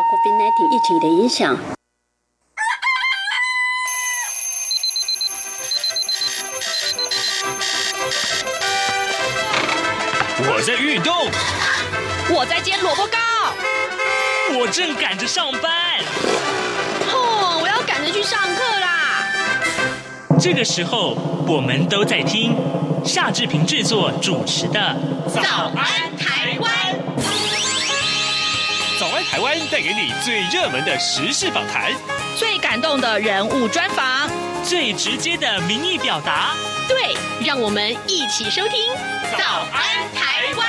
COVID-19 疫情的影响。我在运动，我在煎萝卜糕，我正赶着上班。哦，我要赶着去上课啦！这个时候，我们都在听夏志平制作主持的《早安台湾带给你最热门的时事访谈，最感动的人物专访，最直接的民意表达。对，让我们一起收听《早安台湾》。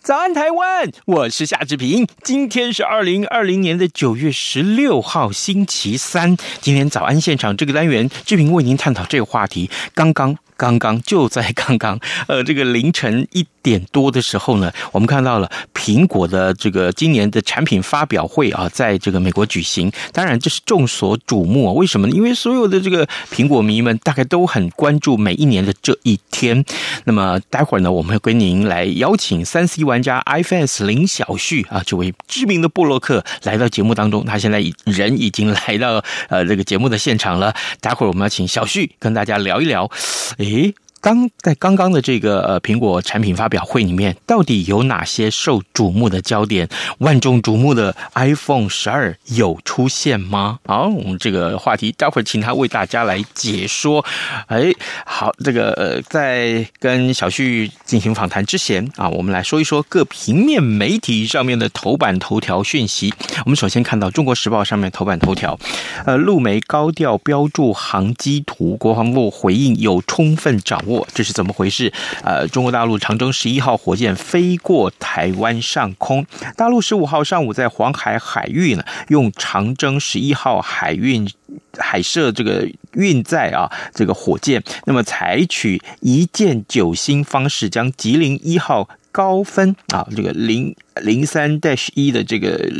早安，台湾！我是夏志平。今天是二零二零年的九月十六号，星期三。今天早安现场这个单元，志平为您探讨这个话题。刚刚。刚刚就在刚刚，呃，这个凌晨一点多的时候呢，我们看到了苹果的这个今年的产品发表会啊，在这个美国举行。当然，这是众所瞩目啊。为什么呢？因为所有的这个苹果迷们大概都很关注每一年的这一天。那么，待会儿呢，我们会跟您来邀请三 C 玩家 iPhone 林小旭啊，这位知名的布洛克来到节目当中。他现在人已经来到呃这个节目的现场了。待会儿我们要请小旭跟大家聊一聊。诶，刚在刚刚的这个呃苹果产品发表会里面，到底有哪些受瞩目的焦点？万众瞩目的 iPhone 十二有出现吗？好，我们这个话题待会儿请他为大家来解说。哎，好，这个呃，在跟小旭进行访谈之前啊，我们来说一说各平面媒体上面的头版头条讯息。我们首先看到《中国时报》上面头版头条，呃，陆媒高调标注航机图，国防部回应有充分掌握，这是怎么回事？呃，中国大陆长征十一号火箭飞过台湾上空，大陆十五号上午在黄海海域呢，用长征十一号海运海射这个运载啊这个火箭，那么采取一箭九星方式，将吉林一号高分啊这个零零三 dash 一的这个。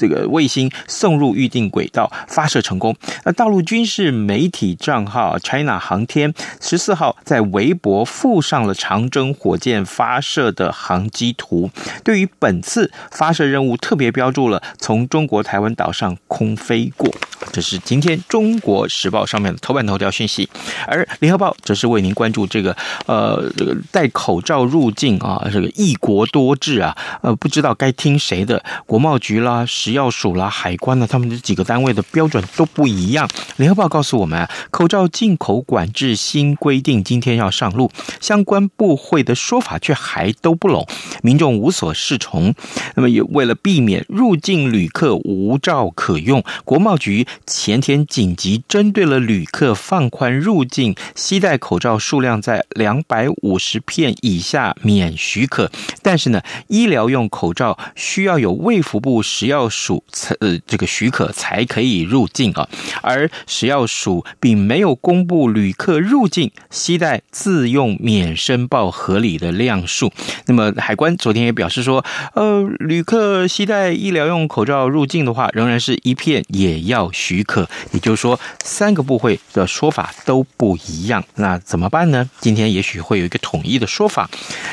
这个卫星送入预定轨道，发射成功。那大陆军事媒体账号 China 航天十四号在微博附上了长征火箭发射的航机图，对于本次发射任务特别标注了从中国台湾岛上空飞过。这是今天中国时报上面的头版头条讯息，而联合报则是为您关注这个呃这个戴口罩入境啊，这个一国多制啊，呃不知道该听谁的，国贸局啦、食药署啦、海关呢，他们这几个单位的标准都不一样。联合报告诉我们啊，口罩进口管制新规定今天要上路，相关部会的说法却还都不拢，民众无所适从。那么也为了避免入境旅客无照可用，国贸局。前天紧急针对了旅客放宽入境，携带口罩数量在两百五十片以下免许可。但是呢，医疗用口罩需要有卫福部食药属才呃这个许可才可以入境啊。而食药署并没有公布旅客入境携带自用免申报合理的量数。那么海关昨天也表示说，呃，旅客携带医疗用口罩入境的话，仍然是一片也要许可，也就是说，三个部会的说法都不一样，那怎么办呢？今天也许会有一个统一的说法。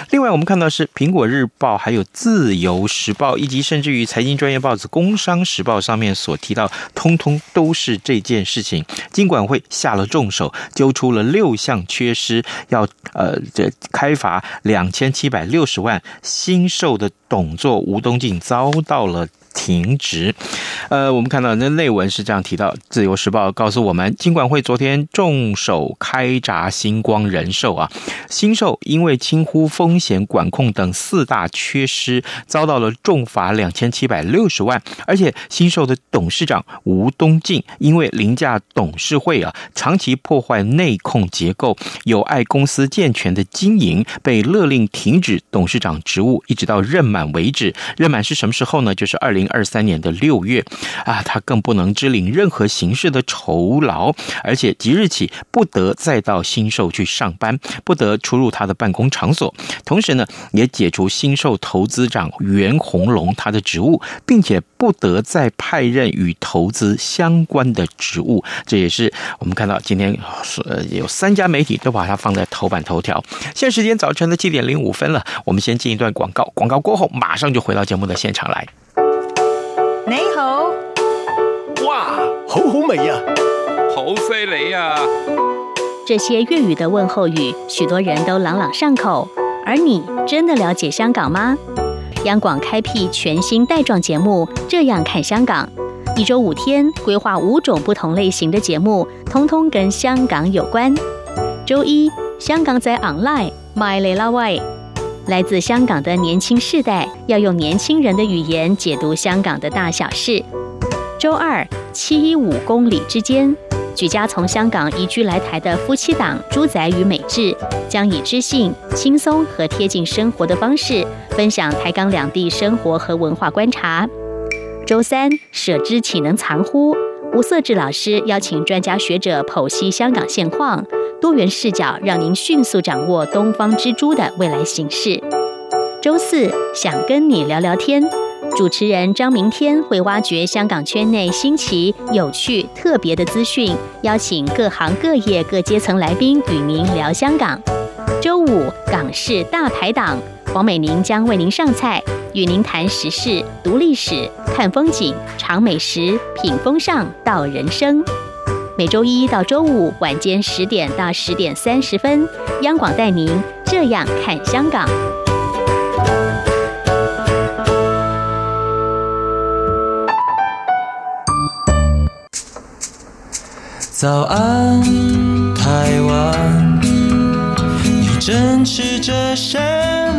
另外，我们看到是《苹果日报》、还有《自由时报》，以及甚至于财经专业报纸《工商时报》上面所提到，通通都是这件事情。金管会下了重手，揪出了六项缺失，要呃这开罚两千七百六十万。新授的董座吴东进遭到了。停职，呃，我们看到那内文是这样提到，《自由时报》告诉我们，金管会昨天重手开闸星光人寿啊，新寿因为轻忽风险管控等四大缺失，遭到了重罚两千七百六十万，而且新寿的董事长吴东进因为凌驾董事会啊，长期破坏内控结构，有碍公司健全的经营，被勒令停止董事长职务，一直到任满为止。任满是什么时候呢？就是二零。零二三年的六月啊，他更不能支领任何形式的酬劳，而且即日起不得再到新寿去上班，不得出入他的办公场所。同时呢，也解除新寿投资长袁鸿龙他的职务，并且不得再派任与投资相关的职务。这也是我们看到今天呃有三家媒体都把它放在头版头条。现时间早晨的七点零五分了，我们先进一段广告，广告过后马上就回到节目的现场来。你好，哇，好好味呀，好犀利呀！这些粤语的问候语，许多人都朗朗上口。而你真的了解香港吗？央广开辟全新带状节目《这样看香港》，一周五天，规划五种不同类型的节目，通通跟香港有关。周一，香港在 online，My 雷拉喂，来自香港的年轻世代要用年轻人的语言解读香港的大小事。周二，七一五公里之间。举家从香港移居来台的夫妻档朱仔与美智，将以知性、轻松和贴近生活的方式，分享台港两地生活和文化观察。周三，舍之岂能藏乎？吴色智老师邀请专家学者剖析香港现况，多元视角让您迅速掌握东方之珠的未来形势。周四，想跟你聊聊天。主持人张明天会挖掘香港圈内新奇、有趣、特别的资讯，邀请各行各业各阶层来宾与您聊香港。周五港式大排档，黄美玲将为您上菜，与您谈时事、读历史、看风景、尝美食、品风尚道人生。每周一到周五晚间十点到十点三十分，央广带您这样看香港。早安，台湾，你正吃着什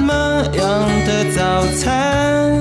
么样的早餐？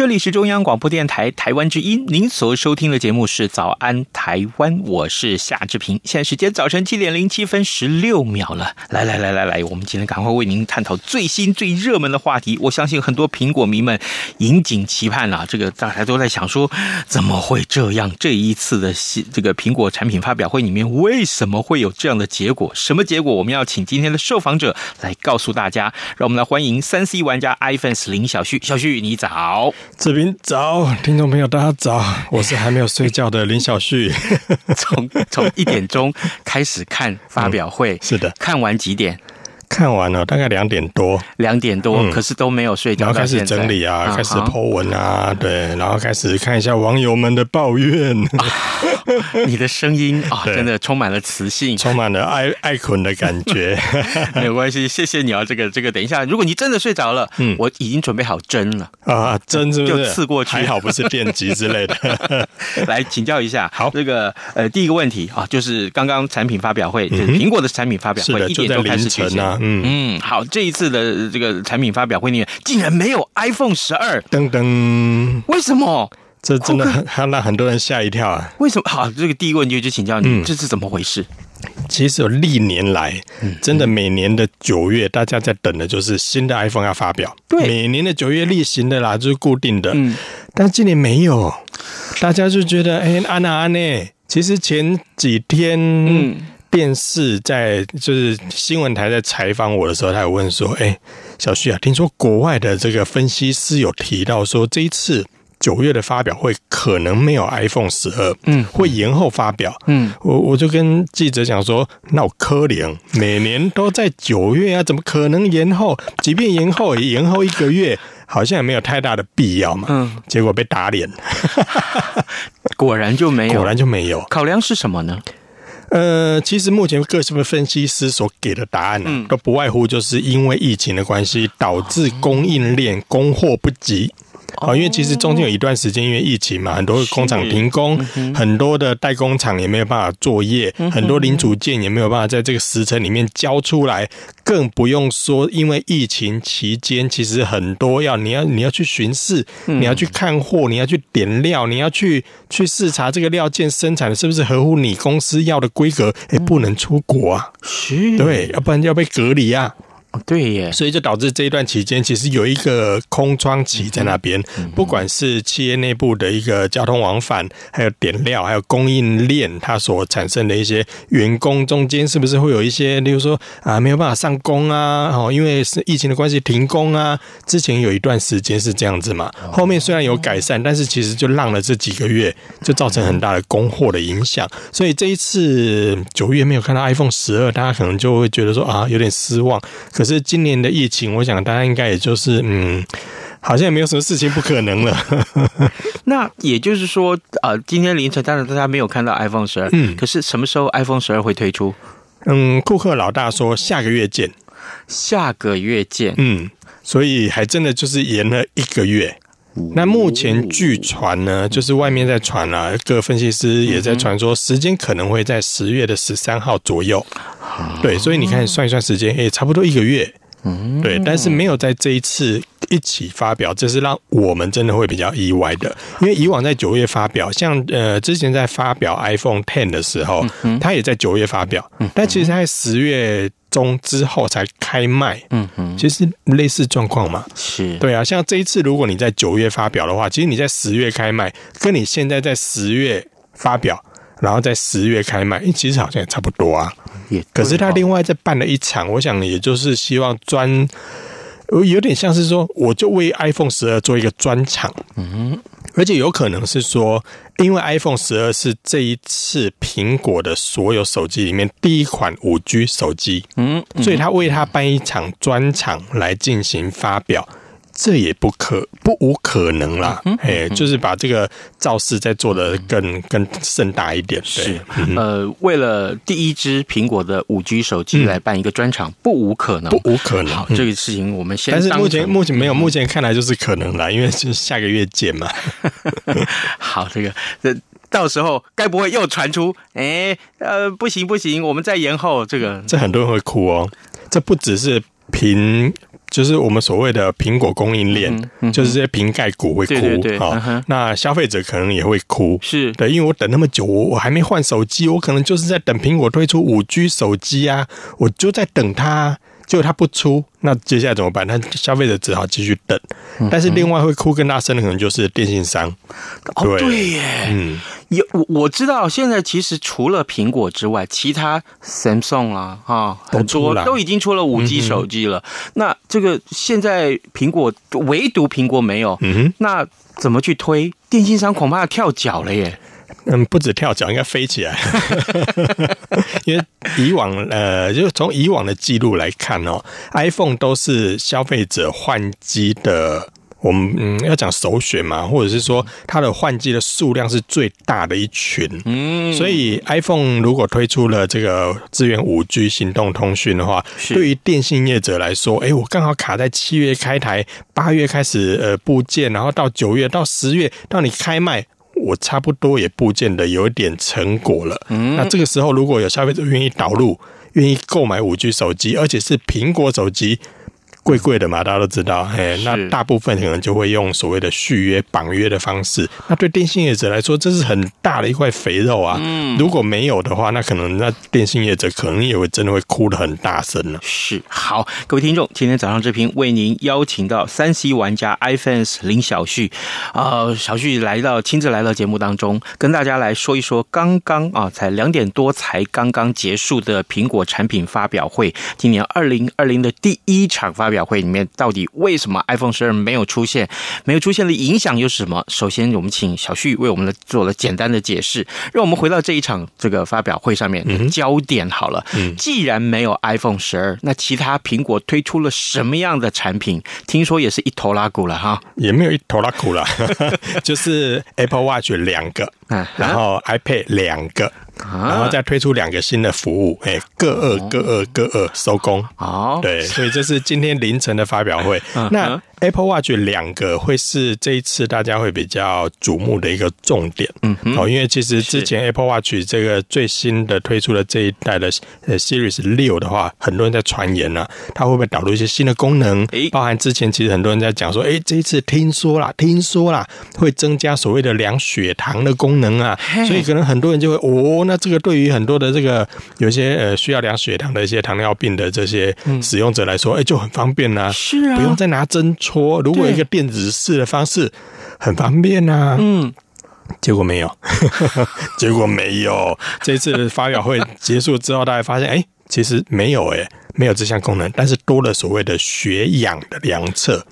这里是中央广播电台台湾之音，您所收听的节目是《早安台湾》，我是夏志平。现在时间早晨七点零七分十六秒了，来来来来来，我们今天赶快为您探讨最新最热门的话题。我相信很多苹果迷们引颈期盼了，这个大家都在想说，怎么会这样？这一次的这个苹果产品发表会里面，为什么会有这样的结果？什么结果？我们要请今天的受访者来告诉大家。让我们来欢迎三 C 玩家，IPHONES 林小旭，小旭你早。志平早，听众朋友大家早，我是还没有睡觉的林小旭。从从一点钟开始看发表会，嗯、是的，看完几点？看完了，大概两点多，两点多，嗯，可是都没有睡觉。然后开始整理啊，开始 po 文啊，对，然后开始看一下网友们的抱怨。啊、你的声音啊，真的充满了磁性，充满了爱爱捆的感觉。没有关系，谢谢你啊，这个这个，等一下，如果你真的睡着了，嗯，我已经准备好针了啊，针是不是就刺过去？还好不是电极之类的。来请教一下，好，这个呃，第一个问题啊，就是刚刚产品发表会，就是苹果的产品发表会，一点钟开始举行啊。嗯嗯，好，这一次的这个产品发表会里面竟然没有 iPhone 十二，噔噔，为什么？这真的很让很多人吓一跳啊！为什么？好，这个第一个问题就请教你，嗯，这是怎么回事？其实有历年来，真的每年的九月，大家在等的就是新的 iPhone 要发表，对，每年的九月例行的啦，就是固定的，嗯，但今年没有，大家就觉得，哎，安娜安呢，其实前几天，嗯。电视在就是新闻台在采访我的时候，他有问说：“哎，小旭啊，听说国外的这个分析师有提到说，这一次九月的发表会可能没有 iPhone 十二，嗯，会延后发表。嗯，我我就跟记者讲说，那我可怜，每年都在九月啊，怎么可能延后？即便延后，也延后一个月，好像也没有太大的必要嘛。嗯，结果被打脸，果然就没有，果然就没有。考量是什么呢？”呃，其实目前各什么分析师所给的答案呢、啊嗯，都不外乎就是因为疫情的关系，导致供应链供货不及。哦，因为其实中间有一段时间因为疫情嘛，很多工厂停工，很多的代工厂也没有办法作业，很多零组件也没有办法在这个时辰里面交出来，更不用说因为疫情期间，其实很多要你要你要去巡视，你要去看货，你要去点料，你要去去视察这个料件生产的是不是合乎你公司要的规格，也不能出国啊，是，对，要不然要被隔离啊。哦，对耶，所以就导致这一段期间，其实有一个空窗期在那边。不管是企业内部的一个交通往返，还有点料，还有供应链，它所产生的一些员工中间，是不是会有一些，例如说啊，没有办法上工啊？哦，因为是疫情的关系停工啊。之前有一段时间是这样子嘛，后面虽然有改善，但是其实就浪了这几个月，就造成很大的供货的影响。所以这一次九月没有看到 iPhone 十二，大家可能就会觉得说啊，有点失望。可是今年的疫情，我想大家应该也就是嗯，好像也没有什么事情不可能了。那也就是说，呃，今天凌晨当然大家没有看到 iPhone 十二，嗯，可是什么时候 iPhone 十二会推出？嗯，库克老大说下个月见，下个月见，嗯，所以还真的就是延了一个月。那目前据传呢，就是外面在传啊，各分析师也在传说，时间可能会在十月的十三号左右。对，所以你看算一算时间，也差不多一个月。对，但是没有在这一次一起发表，这是让我们真的会比较意外的，因为以往在九月发表，像呃之前在发表 iPhone Ten 的时候，它也在九月发表，但其实它在十月。中之后才开卖，嗯哼，其实类似状况嘛，是对啊。像这一次，如果你在九月发表的话，其实你在十月开卖，跟你现在在十月发表，然后在十月开卖，其实好像也差不多啊。也，可是他另外再办了一场，我想也就是希望专。有点像是说，我就为 iPhone 十二做一个专场，嗯，而且有可能是说，因为 iPhone 十二是这一次苹果的所有手机里面第一款五 G 手机，嗯，所以他为他办一场专场来进行发表。这也不可不无可能啦，哎、嗯，就是把这个造势再做的更更盛大一点。对是，呃，为了第一支苹果的五 G 手机来办一个专场，不无可能，不无可能。好，这个事情我们先。但是目前目前没有，目前看来就是可能啦，因为是下个月见嘛。好，这个这到时候该不会又传出？哎，呃，不行不行，我们再延后。这个这很多人会哭哦。这不只是凭。就是我们所谓的苹果供应链，嗯嗯、就是这些瓶盖股会哭啊。那消费者可能也会哭，是。对，因为我等那么久，我我还没换手机，我可能就是在等苹果推出五 G 手机啊，我就在等它，结果它不出。那接下来怎么办？那消费者只好继续等。但是另外会哭更大声的可能就是电信商。哦，对耶，嗯，有我我知道，现在其实除了苹果之外，其他 Samsung 啊啊很多都已经出了五 G 手机了。那这个现在苹果唯独苹果没有，嗯哼，那怎么去推？电信商恐怕要跳脚了耶。嗯，不止跳脚，应该飞起来。因为以往，呃，就从以往的记录来看哦，iPhone 都是消费者换机的，我们嗯要讲首选嘛，或者是说它的换机的数量是最大的一群。嗯，所以 iPhone 如果推出了这个支援五 G 行动通讯的话，对于电信业者来说，哎，我刚好卡在七月开台，八月开始呃部件，然后到九月到十月到你开卖。我差不多也部件的有点成果了，嗯，那这个时候如果有消费者愿意导入，愿意购买五 G 手机，而且是苹果手机。贵贵的嘛，大家都知道，嘿，那大部分可能就会用所谓的续约绑约的方式。那对电信业者来说，这是很大的一块肥肉啊。嗯，如果没有的话，那可能那电信业者可能也会真的会哭得很大声了。是，好，各位听众，今天早上这频为您邀请到三 C 玩家 iFans 林小旭，呃，小旭来到亲自来到节目当中，跟大家来说一说刚刚啊，才两点多才刚刚结束的苹果产品发表会，今年二零二零的第一场发表会里面到底为什么 iPhone 十二没有出现？没有出现的影响又是什么？首先，我们请小旭为我们做了简单的解释。让我们回到这一场这个发表会上面的焦点好了。嗯，既然没有 iPhone 十二，那其他苹果推出了什么样的产品？听说也是一头拉库了哈，也没有一头拉库了，就是 Apple Watch 两个，然后 iPad 两个。然后再推出两个新的服务，哎，各二各二各二收工。好，对，所以这是今天凌晨的发表会。那 Apple Watch 两个会是这一次大家会比较瞩目的一个重点，嗯，哦，因为其实之前 Apple Watch 这个最新的推出的这一代的呃 Series 六的话，很多人在传言呢、啊，它会不会导入一些新的功能？包含之前其实很多人在讲说，哎，这一次听说啦，听说啦，会增加所谓的量血糖的功能啊，所以可能很多人就会哦，那这个对于很多的这个有些呃需要量血糖的一些糖尿病的这些使用者来说，哎，就很方便呐，是啊，不用再拿针。戳，如果一个电子式的方式很方便呐、啊，嗯，结果没有，结果没有。这次发表会结束之后，大家发现，哎，其实没有，哎，没有这项功能，但是多了所谓的血氧的量测。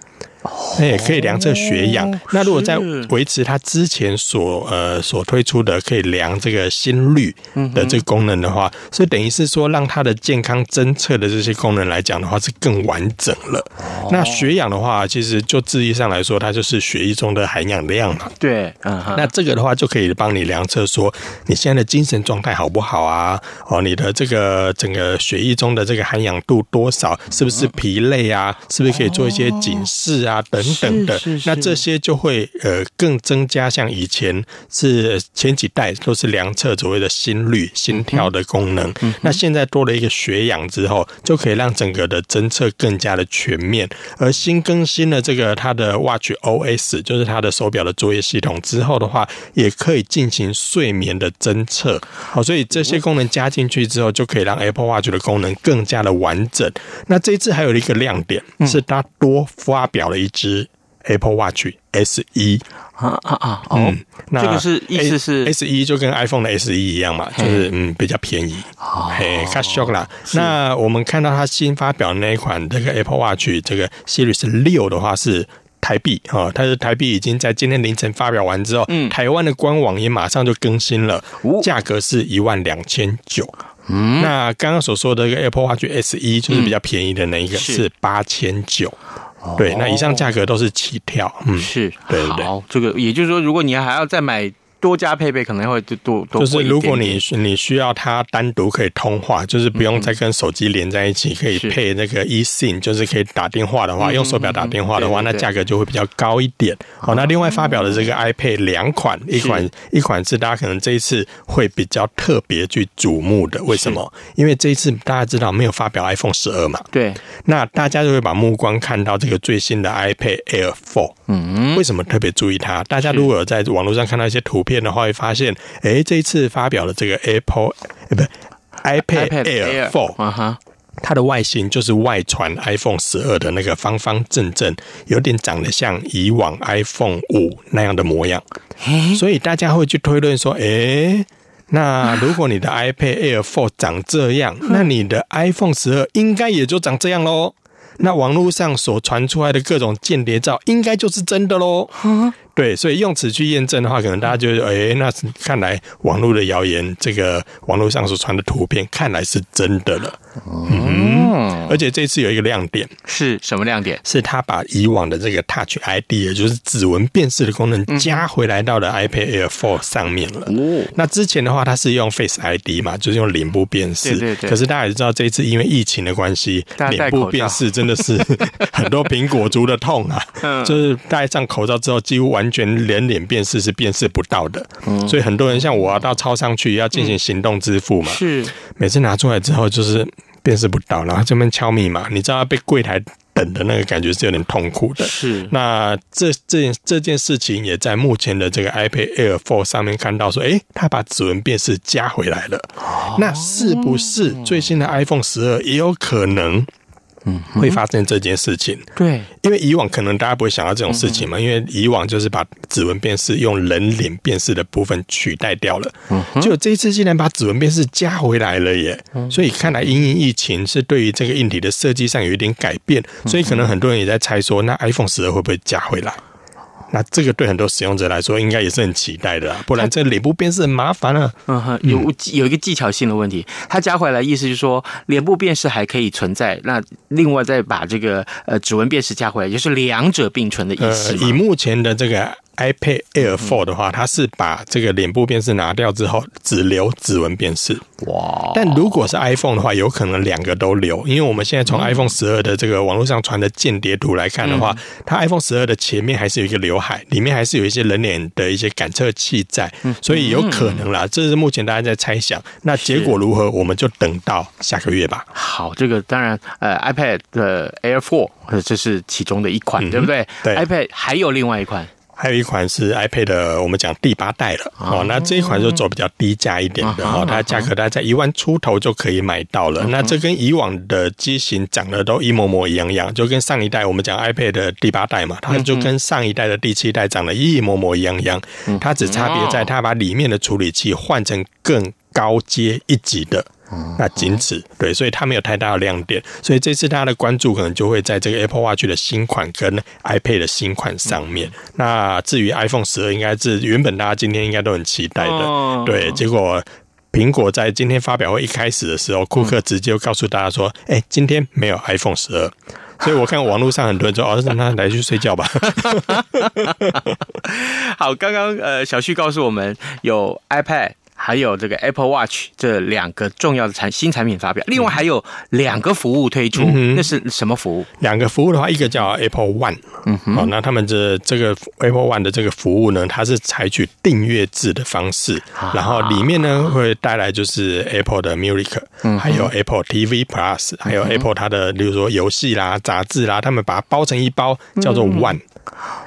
那也可以量测血氧。那如果在维持它之前所呃所推出的可以量这个心率的这个功能的话，所以等于是说让它的健康侦测的这些功能来讲的话是更完整了。那血氧的话，其实就字义上来说，它就是血液中的含氧量嘛。对，嗯。那这个的话就可以帮你量测说你现在的精神状态好不好啊？哦，你的这个整个血液中的这个含氧度多少？是不是疲累啊？是不是可以做一些警示啊？等等的，那这些就会呃更增加，像以前是前几代都是量测所谓的心率、心跳的功能，那现在多了一个血氧之后，就可以让整个的侦测更加的全面。而新更新了这个它的 Watch OS，就是它的手表的作业系统之后的话，也可以进行睡眠的侦测。好，所以这些功能加进去之后，就可以让 Apple Watch 的功能更加的完整。那这一次还有一个亮点是它多发表了一只 Apple Watch SE 啊啊啊！哦，那这个是意思是 SE 就跟 iPhone 的 SE 一样嘛，就是嗯比较便宜，嘿，cut short 啦。那我们看到它新发表的那一款这个 Apple Watch 这个 Series 六的话是台币啊，它的台币已经在今天凌晨发表完之后，嗯，台湾的官网也马上就更新了，价格是一万两千九。嗯，那刚刚所说的这个 Apple Watch SE 就是比较便宜的那一个是八千九。对，那以上价格都是起跳，嗯，是对对对。好，这个也就是说，如果你还要再买。多加配备可能会多多多。就是如果你你需要它单独可以通话，就是不用再跟手机连在一起，可以配那个 eSIM，就是可以打电话的话，用手表打电话的话，那价格就会比较高一点。好，那另外发表的这个 iPad 两款，一款一款是大家可能这一次会比较特别去瞩目的，为什么？因为这一次大家知道没有发表 iPhone 十二嘛？对。那大家就会把目光看到这个最新的 iPad Air Four。嗯。为什么特别注意它？大家如果有在网络上看到一些图片的话，会发现，哎，这一次发表的这个 Apple，呃，不，iPad Air 4，它的外形就是外传 iPhone 十二的那个方方正正，有点长得像以往 iPhone 五那样的模样，所以大家会去推论说，哎，那如果你的 iPad Air for 长这样，那你的 iPhone 十二应该也就长这样喽。那网络上所传出来的各种间谍照，应该就是真的喽。对，所以用此去验证的话，可能大家就哎、欸，那看来网络的谣言，这个网络上所传的图片，看来是真的了。嗯，而且这次有一个亮点，是什么亮点？是它把以往的这个 Touch ID，也就是指纹辨识的功能加回来到了 iPad Air 4上面了。哦，那之前的话，它是用 Face ID 嘛，就是用脸部辨识。对对对。可是大家也知道，这一次因为疫情的关系，脸部辨识真的是 很多苹果族的痛啊。嗯。就是戴上口罩之后，几乎完全连脸辨识是辨识不到的。嗯。所以很多人像我要到超商去要进行行动支付嘛，是每次拿出来之后就是。辨识不到，然后这边敲密码，你知道被柜台等的那个感觉是有点痛苦的。是，那这这件这件事情也在目前的这个 iPad Air 4上面看到说，诶，他把指纹辨识加回来了。那是不是最新的 iPhone 十二也有可能？嗯，会发生这件事情。对，因为以往可能大家不会想到这种事情嘛，因为以往就是把指纹辨识用人脸辨识的部分取代掉了。嗯，结果这一次竟然把指纹辨识加回来了耶！所以看来因应疫情是对于这个硬体的设计上有一点改变，所以可能很多人也在猜说，那 iPhone 十二会不会加回来？那这个对很多使用者来说，应该也是很期待的，啊不然这脸部辨识很麻烦啊。嗯哼，有有一个技巧性的问题，它加回来意思就是说，脸部辨识还可以存在，那另外再把这个呃指纹辨识加回来，就是两者并存的意思。呃，以目前的这个 iPad Air 4的话，它是把这个脸部辨识拿掉之后，只留指纹辨识。哇！但如果是 iPhone 的话，有可能两个都留，因为我们现在从 iPhone 十二的这个网络上传的间谍图来看的话，它 iPhone 十二的前面还是有一个刘海，里面还是有一些人脸的一些感测器在，所以有可能啦。这是目前大家在猜想，那结果如何，我们就等到下个月吧。好，这个当然，呃，iPad 的 Air 4，这是其中的一款，嗯、对不对？对，iPad 还有另外一款。还有一款是 iPad 的，我们讲第八代了哦。那这一款就走比较低价一点的哦，它价格大概在一万出头就可以买到了。那这跟以往的机型长得都一模模一样样，就跟上一代我们讲 iPad 的第八代嘛，它就跟上一代的第七代长得一模模一样样。它只差别在它把里面的处理器换成更高阶一级的。那仅此对，所以它没有太大的亮点，所以这次大家的关注可能就会在这个 Apple Watch 的新款跟 iPad 的新款上面。那至于 iPhone 十二，应该是原本大家今天应该都很期待的，对。结果苹果在今天发表会一开始的时候，库克直接就告诉大家说：“哎，今天没有 iPhone 十二。”所以我看网络上很多人说：“哦，让他来去睡觉吧。”好，刚刚呃，小旭告诉我们有 iPad。还有这个 Apple Watch 这两个重要的产新产品发表，另外还有两个服务推出，嗯、那是什么服务？两个服务的话，一个叫 Apple One，嗯哼，好，那他们这这个 Apple One 的这个服务呢，它是采取订阅制的方式，然后里面呢会带来就是 Apple 的 Music，嗯，还有 Apple TV Plus，还有 Apple 它的，比如说游戏啦、杂志啦，他们把它包成一包，叫做 One。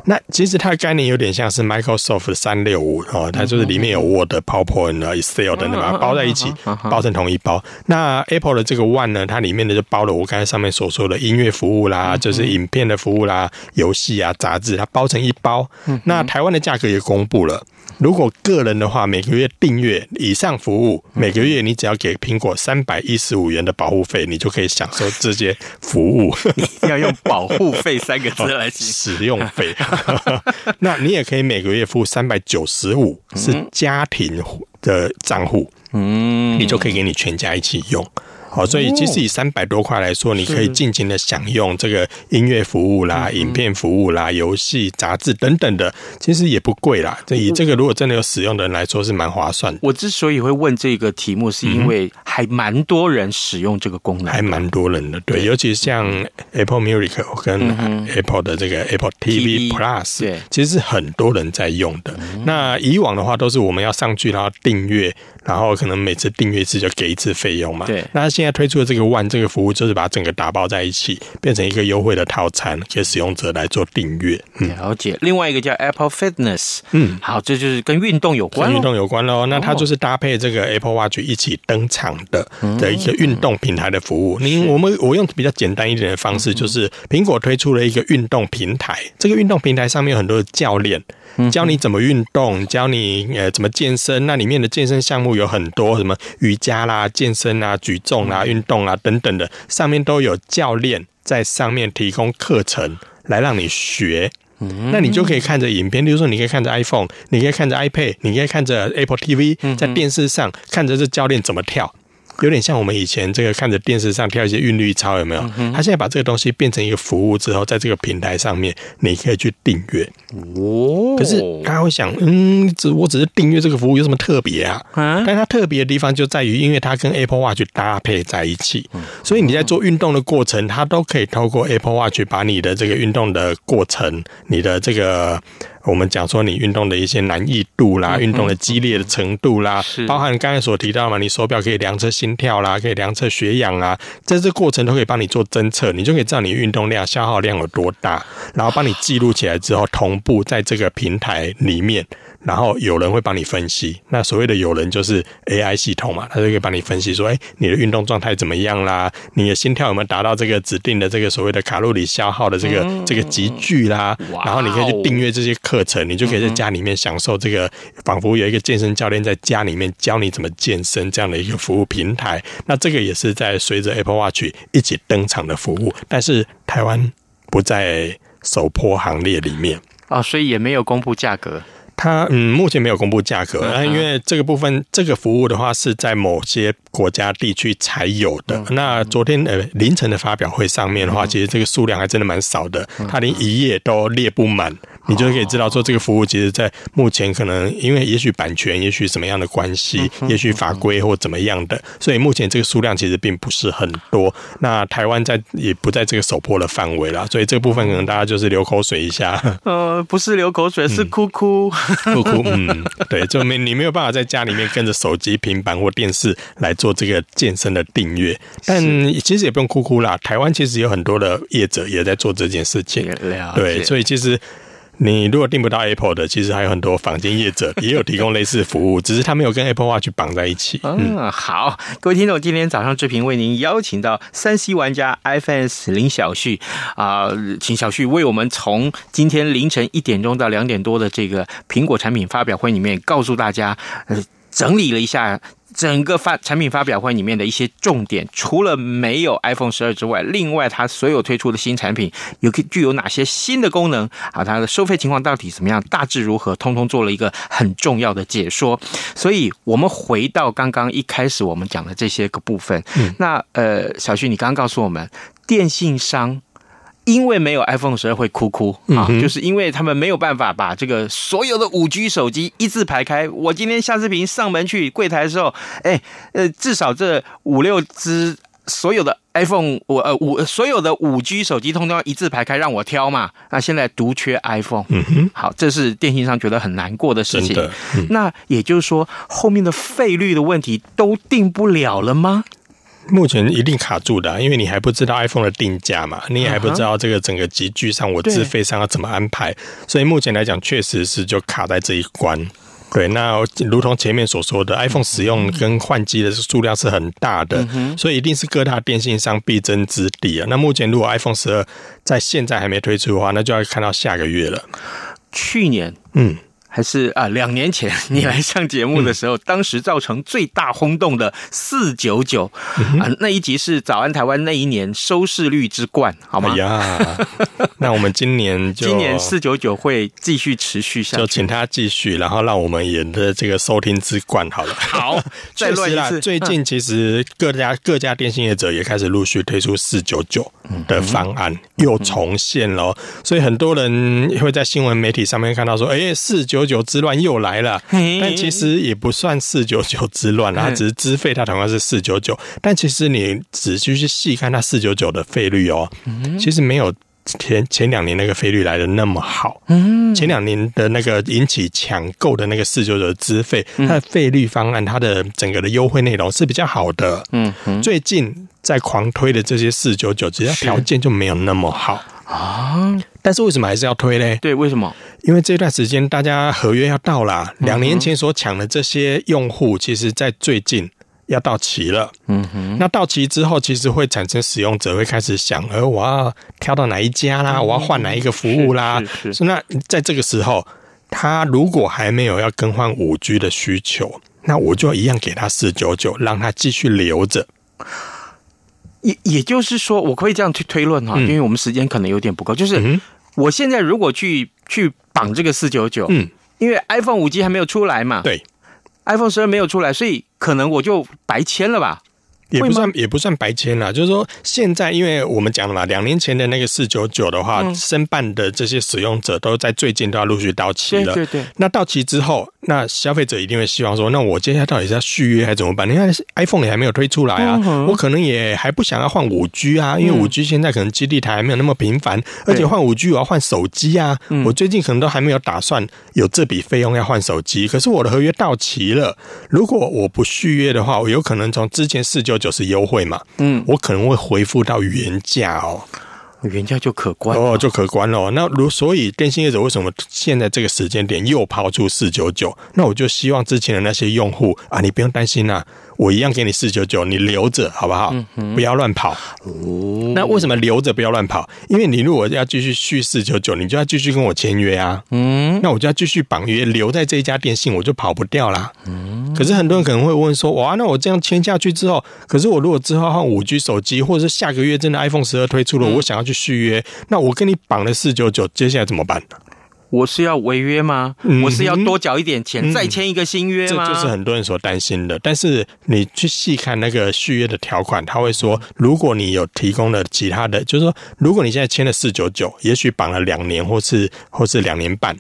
那其实它的概念有点像是 Microsoft 三六五哦，它就是里面有 Word、PowerPoint、Excel 等等，把它包在一起，包成同一包。那 Apple 的这个 One 呢，它里面呢就包了我刚才上面所说的音乐服务啦，就是影片的服务啦、游戏啊、杂志，它包成一包。那台湾的价格也公布了。如果个人的话，每个月订阅以上服务，每个月你只要给苹果三百一十五元的保护费，你就可以享受这些服务。你 要用“保护费”三个字来形容使用费。那你也可以每个月付三百九十五，是家庭的账户，嗯，你就可以给你全家一起用。好，所以其实以三百多块来说，你可以尽情的享用这个音乐服务啦、影片服务啦、游戏、杂志等等的，其实也不贵啦。这以这个如果真的有使用的人来说，是蛮划算的。我之所以会问这个题目，是因为还蛮多人使用这个功能，还蛮多人的。对，尤其是像 Apple Music 跟 Apple 的这个 Apple TV Plus，对，其实是很多人在用的。那以往的话，都是我们要上去然后订阅，然后可能每次订阅一次就给一次费用嘛。对，那。现在推出的这个 One 这个服务，就是把整个打包在一起，变成一个优惠的套餐，给使用者来做订阅。嗯、了解。另外一个叫 Apple Fitness，嗯，好，这就是跟运动有关，跟运动有关喽。那它就是搭配这个 Apple Watch 一起登场的的一个运动平台的服务。你、嗯、我们我用比较简单一点的方式，就是苹果推出了一个运动平台，这个运动平台上面有很多的教练。教你怎么运动，教你呃怎么健身。那里面的健身项目有很多，什么瑜伽啦、健身啊、举重啦、运动啊等等的，上面都有教练在上面提供课程来让你学。那你就可以看着影片，比如说你可以看着 iPhone，你可以看着 iPad，你可以看着 Apple TV，在电视上看着这教练怎么跳。有点像我们以前这个看着电视上跳一些韵律操，有没有？他现在把这个东西变成一个服务之后，在这个平台上面，你可以去订阅。哦。可是大家会想，嗯，只我只是订阅这个服务有什么特别啊？但它特别的地方就在于，因为它跟 Apple Watch 搭配在一起，所以你在做运动的过程，它都可以透过 Apple Watch 把你的这个运动的过程，你的这个。我们讲说你运动的一些难易度啦，运动的激烈的程度啦，包含刚才所提到嘛，你手表可以量测心跳啦，可以量测血氧啊，在这过程都可以帮你做侦测，你就可以知道你运动量、消耗量有多大，然后帮你记录起来之后，同步在这个平台里面。然后有人会帮你分析，那所谓的有人就是 AI 系统嘛，他就可以帮你分析说，哎，你的运动状态怎么样啦？你的心跳有没有达到这个指定的这个所谓的卡路里消耗的这个、嗯、这个级距啦？哇然后你可以去订阅这些课程，你就可以在家里面享受这个，仿佛有一个健身教练在家里面教你怎么健身这样的一个服务平台。那这个也是在随着 Apple Watch 一起登场的服务，但是台湾不在首波行列里面啊，所以也没有公布价格。它嗯，目前没有公布价格，因为这个部分这个服务的话是在某些国家地区才有的。那昨天呃凌晨的发表会上面的话，其实这个数量还真的蛮少的，它连一页都列不满。你就可以知道说这个服务其实，在目前可能因为也许版权，也许什么样的关系，也许法规或怎么样的，所以目前这个数量其实并不是很多。那台湾在也不在这个首播的范围了，所以这部分可能大家就是流口水一下。呃，不是流口水，是哭哭哭哭。嗯，对，就没你没有办法在家里面跟着手机、平板或电视来做这个健身的订阅，但其实也不用哭哭啦。台湾其实有很多的业者也在做这件事情，对，所以其实。你如果订不到 Apple 的，其实还有很多坊间业者也有提供类似服务，只是他没有跟 Apple Watch 绑在一起。嗯，好，各位听众，今天早上志平为您邀请到三 C 玩家 iFans 林小旭啊、呃，请小旭为我们从今天凌晨一点钟到两点多的这个苹果产品发表会里面，告诉大家，呃，整理了一下。整个发产品发表会里面的一些重点，除了没有 iPhone 十二之外，另外它所有推出的新产品有具有哪些新的功能啊？它的收费情况到底怎么样？大致如何？通通做了一个很重要的解说。所以，我们回到刚刚一开始我们讲的这些个部分。嗯，那呃，小旭，你刚刚告诉我们，电信商。因为没有 iPhone 十二会哭哭啊，就是因为他们没有办法把这个所有的五 G 手机一字排开。我今天夏志平上门去柜台的时候，哎，呃，至少这五六只所有的 iPhone，我呃五所有的五 G 手机通通要一字排开让我挑嘛。那现在独缺 iPhone，嗯哼，好，这是电信商觉得很难过的事情。嗯、那也就是说，后面的费率的问题都定不了了吗？目前一定卡住的，因为你还不知道 iPhone 的定价嘛，你也还不知道这个整个集聚上我资费上要怎么安排，所以目前来讲确实是就卡在这一关。对，那如同前面所说的，iPhone 使用跟换机的数量是很大的，所以一定是各大电信商必争之地啊。那目前如果 iPhone 十二在现在还没推出的话，那就要看到下个月了。去年，嗯。还是啊，两年前你来上节目的时候，嗯、当时造成最大轰动的四九九啊，那一集是早安台湾那一年收视率之冠，好吗？哎、呀，那我们今年就今年四九九会继续持续下去，就请他继续，然后让我们演的这个收听之冠好了。好，再乱一次。最近其实各家各家电信业者也开始陆续推出四九九的方案，又重现了，所以很多人会在新闻媒体上面看到说，哎，四九。四九九之乱又来了，但其实也不算四九九之乱，它只是资费，它同样是四九九。但其实你仔细去细看它四九九的费率哦，其实没有前前两年那个费率来的那么好。前两年的那个引起抢购的那个四九九的资费，它的费率方案，它的整个的优惠内容是比较好的。嗯，最近在狂推的这些四九九，只要条件就没有那么好啊。但是为什么还是要推嘞？对，为什么？因为这段时间大家合约要到了，两年前所抢的这些用户，其实在最近要到期了。嗯哼，那到期之后，其实会产生使用者会开始想，而我要挑到哪一家啦，我要换哪一个服务啦。是，是，是。那在这个时候，他如果还没有要更换五 G 的需求，那我就一样给他四九九，让他继续留着。也也就是说，我可以这样去推论哈，因为我们时间可能有点不够。就是我现在如果去去绑这个四九九，嗯，因为 iPhone 五 G 还没有出来嘛，对，iPhone 十二没有出来，所以可能我就白签了吧。也不算也不算白签啦，就是说现在，因为我们讲了嘛，两年前的那个四九九的话，申办的这些使用者都在最近都要陆续到期了。对对对。那到期之后，那消费者一定会希望说，那我接下来到底是要续约还是怎么办？你看 iPhone 也还没有推出来啊，我可能也还不想要换五 G 啊，因为五 G 现在可能基地台还没有那么频繁，而且换五 G 我要换手机啊，我最近可能都还没有打算有这笔费用要换手机。可是我的合约到期了，如果我不续约的话，我有可能从之前四九九是优惠嘛？嗯，我可能会恢复到原价哦。原价就可观哦，就可观了。那如所以电信业者为什么现在这个时间点又抛出四九九？那我就希望之前的那些用户啊，你不用担心啦、啊，我一样给你四九九，你留着好不好？嗯、不要乱跑。哦，那为什么留着不要乱跑？因为你如果要继续续四九九，你就要继续跟我签约啊。嗯，那我就要继续绑约，留在这一家电信，我就跑不掉啦。嗯，可是很多人可能会问说，哇，那我这样签下去之后，可是我如果之后换五 G 手机，或者是下个月真的 iPhone 十二推出了，嗯、我想要去。续约，那我跟你绑了四九九，接下来怎么办？我是要违约吗？嗯我是要多缴一点钱，再签一个新约吗？这就是很多人所担心的。但是你去细看那个续约的条款，他会说，如果你有提供了其他的，就是说，如果你现在签了四九九，也许绑了两年，或是或是两年半。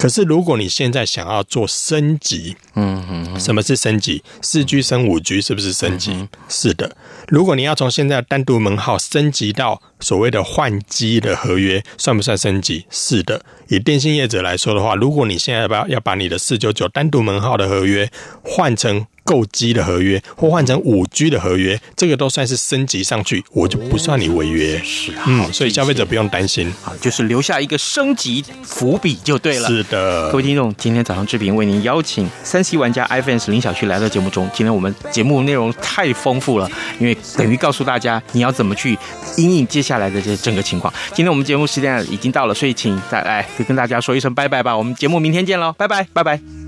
可是，如果你现在想要做升级，嗯嗯，什么是升级？四 G 升五 G 是不是升级？是的。如果你要从现在单独门号升级到所谓的换机的合约，算不算升级？是的。以电信业者来说的话，如果你现在要把要要把你的四九九单独门号的合约换成购机的合约，或换成五 G 的合约，这个都算是升级上去，我就不算你违约。是啊，嗯，所以消费者不用担心，啊，就是留下一个升级伏笔就对了。是的，各位听众，今天早上志平为您邀请三 C 玩家 iFans 林小旭来到节目中。今天我们节目内容太丰富了，因为等于告诉大家你要怎么去因应接下来的这整个情况。今天我们节目时间已经到了，所以请再来跟大家说一声拜拜吧。我们节目明天见喽，拜拜，拜拜。